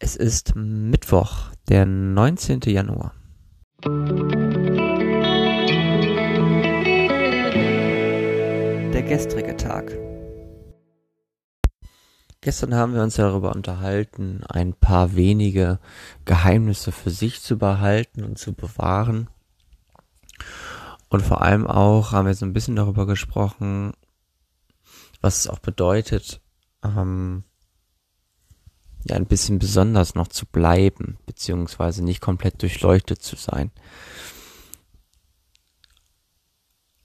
Es ist Mittwoch, der 19. Januar. Der gestrige Tag. Gestern haben wir uns darüber unterhalten, ein paar wenige Geheimnisse für sich zu behalten und zu bewahren. Und vor allem auch haben wir so ein bisschen darüber gesprochen, was es auch bedeutet, ähm, ja ein bisschen besonders noch zu bleiben, beziehungsweise nicht komplett durchleuchtet zu sein.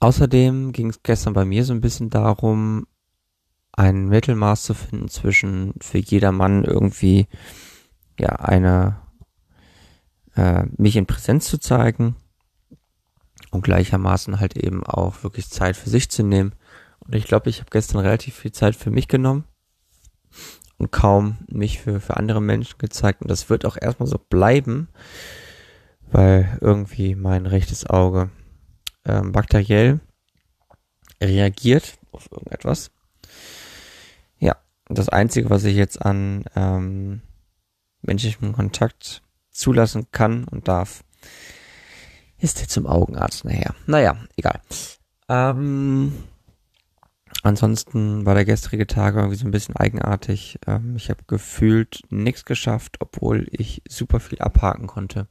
Außerdem ging es gestern bei mir so ein bisschen darum, ein Mittelmaß zu finden zwischen für jedermann irgendwie ja eine äh, mich in Präsenz zu zeigen und gleichermaßen halt eben auch wirklich Zeit für sich zu nehmen. Und ich glaube, ich habe gestern relativ viel Zeit für mich genommen und kaum mich für, für andere Menschen gezeigt. Und das wird auch erstmal so bleiben, weil irgendwie mein rechtes Auge ähm, bakteriell reagiert auf irgendetwas. Ja, das Einzige, was ich jetzt an ähm, menschlichem Kontakt zulassen kann und darf, ist jetzt zum Augenarzt nachher. Naja, egal. Ähm, Ansonsten war der gestrige Tag irgendwie so ein bisschen eigenartig. Ähm, ich habe gefühlt nichts geschafft, obwohl ich super viel abhaken konnte.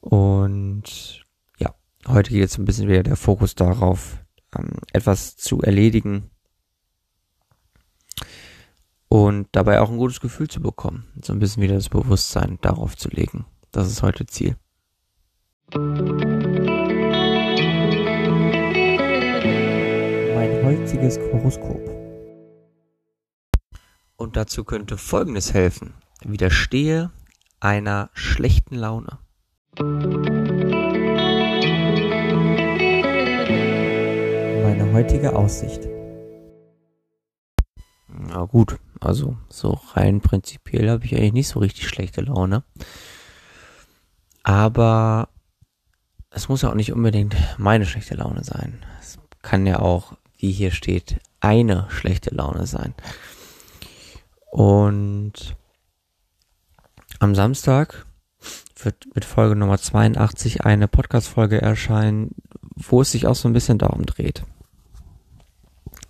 Und ja, heute geht jetzt ein bisschen wieder der Fokus darauf, ähm, etwas zu erledigen und dabei auch ein gutes Gefühl zu bekommen. So ein bisschen wieder das Bewusstsein darauf zu legen. Das ist heute Ziel. Heutiges Horoskop. Und dazu könnte Folgendes helfen. Widerstehe einer schlechten Laune. Meine heutige Aussicht. Na gut, also so rein prinzipiell habe ich eigentlich nicht so richtig schlechte Laune. Aber es muss ja auch nicht unbedingt meine schlechte Laune sein. Es kann ja auch wie hier steht, eine schlechte Laune sein. Und am Samstag wird mit Folge Nummer 82 eine Podcast-Folge erscheinen, wo es sich auch so ein bisschen darum dreht.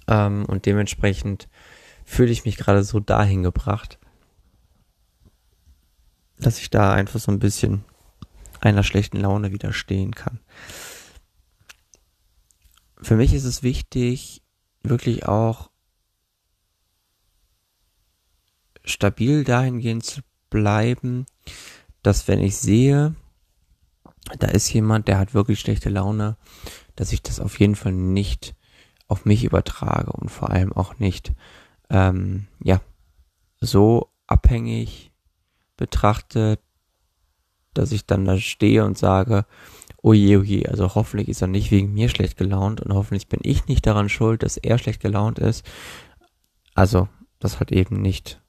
Ähm, und dementsprechend fühle ich mich gerade so dahin gebracht, dass ich da einfach so ein bisschen einer schlechten Laune widerstehen kann für mich ist es wichtig, wirklich auch stabil dahingehend zu bleiben, dass wenn ich sehe, da ist jemand, der hat wirklich schlechte Laune, dass ich das auf jeden Fall nicht auf mich übertrage und vor allem auch nicht, ähm, ja, so abhängig betrachte, dass ich dann da stehe und sage, oje, oje, also hoffentlich ist er nicht wegen mir schlecht gelaunt und hoffentlich bin ich nicht daran schuld, dass er schlecht gelaunt ist. Also, das halt eben nicht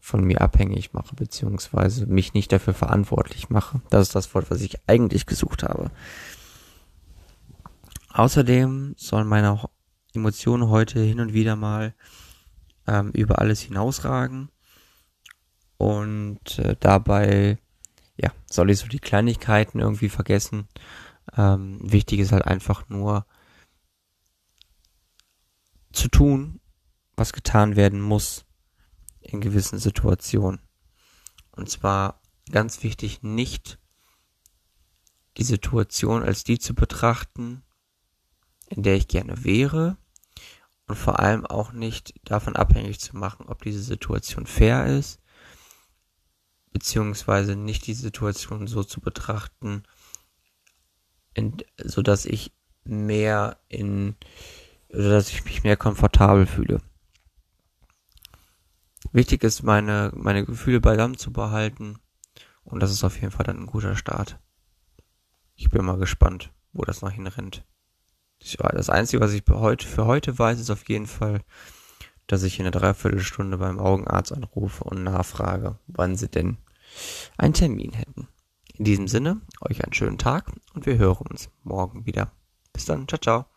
von mir abhängig mache, beziehungsweise mich nicht dafür verantwortlich mache. Das ist das Wort, was ich eigentlich gesucht habe. Außerdem sollen meine Emotionen heute hin und wieder mal ähm, über alles hinausragen und äh, dabei ja, soll ich so die Kleinigkeiten irgendwie vergessen. Ähm, wichtig ist halt einfach nur zu tun, was getan werden muss in gewissen Situationen. Und zwar ganz wichtig, nicht die Situation als die zu betrachten, in der ich gerne wäre und vor allem auch nicht davon abhängig zu machen, ob diese Situation fair ist beziehungsweise nicht die Situation so zu betrachten, so dass ich mehr in, oder dass ich mich mehr komfortabel fühle. Wichtig ist, meine, meine Gefühle beisammen zu behalten und das ist auf jeden Fall dann ein guter Start. Ich bin mal gespannt, wo das noch hinrennt. Das Einzige, was ich für heute weiß, ist auf jeden Fall, dass ich in einer Dreiviertelstunde beim Augenarzt anrufe und nachfrage, wann sie denn einen Termin hätten. In diesem Sinne, euch einen schönen Tag und wir hören uns morgen wieder. Bis dann, ciao, ciao.